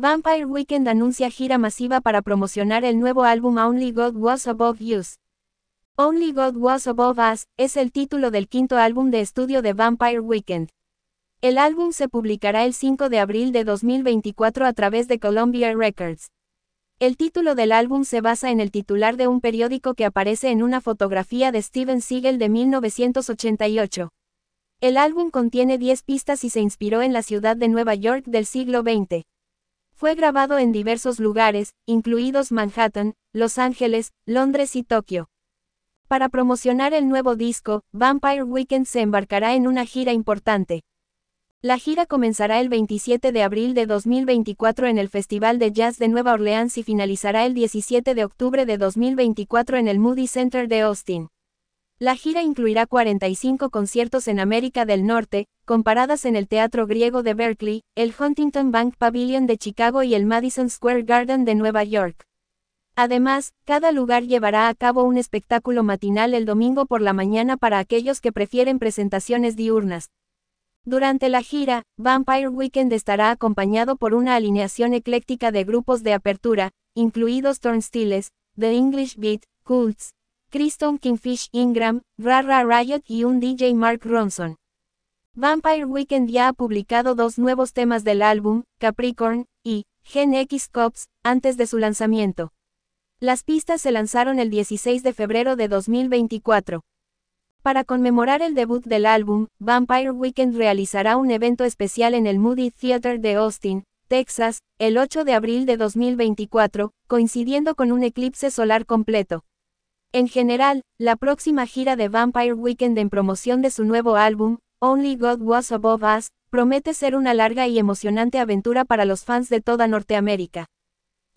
Vampire Weekend anuncia gira masiva para promocionar el nuevo álbum Only God Was Above Us. Only God Was Above Us es el título del quinto álbum de estudio de Vampire Weekend. El álbum se publicará el 5 de abril de 2024 a través de Columbia Records. El título del álbum se basa en el titular de un periódico que aparece en una fotografía de Steven Siegel de 1988. El álbum contiene 10 pistas y se inspiró en la ciudad de Nueva York del siglo XX. Fue grabado en diversos lugares, incluidos Manhattan, Los Ángeles, Londres y Tokio. Para promocionar el nuevo disco, Vampire Weekend se embarcará en una gira importante. La gira comenzará el 27 de abril de 2024 en el Festival de Jazz de Nueva Orleans y finalizará el 17 de octubre de 2024 en el Moody Center de Austin. La gira incluirá 45 conciertos en América del Norte, comparadas en el Teatro Griego de Berkeley, el Huntington Bank Pavilion de Chicago y el Madison Square Garden de Nueva York. Además, cada lugar llevará a cabo un espectáculo matinal el domingo por la mañana para aquellos que prefieren presentaciones diurnas. Durante la gira, Vampire Weekend estará acompañado por una alineación ecléctica de grupos de apertura, incluidos Turnstiles, The English Beat, Cults, Kristen Kingfish Ingram, Rara Riot y un DJ Mark Ronson. Vampire Weekend ya ha publicado dos nuevos temas del álbum, Capricorn y Gen X Cops, antes de su lanzamiento. Las pistas se lanzaron el 16 de febrero de 2024. Para conmemorar el debut del álbum, Vampire Weekend realizará un evento especial en el Moody Theater de Austin, Texas, el 8 de abril de 2024, coincidiendo con un eclipse solar completo. En general, la próxima gira de Vampire Weekend en promoción de su nuevo álbum, Only God Was Above Us, promete ser una larga y emocionante aventura para los fans de toda Norteamérica.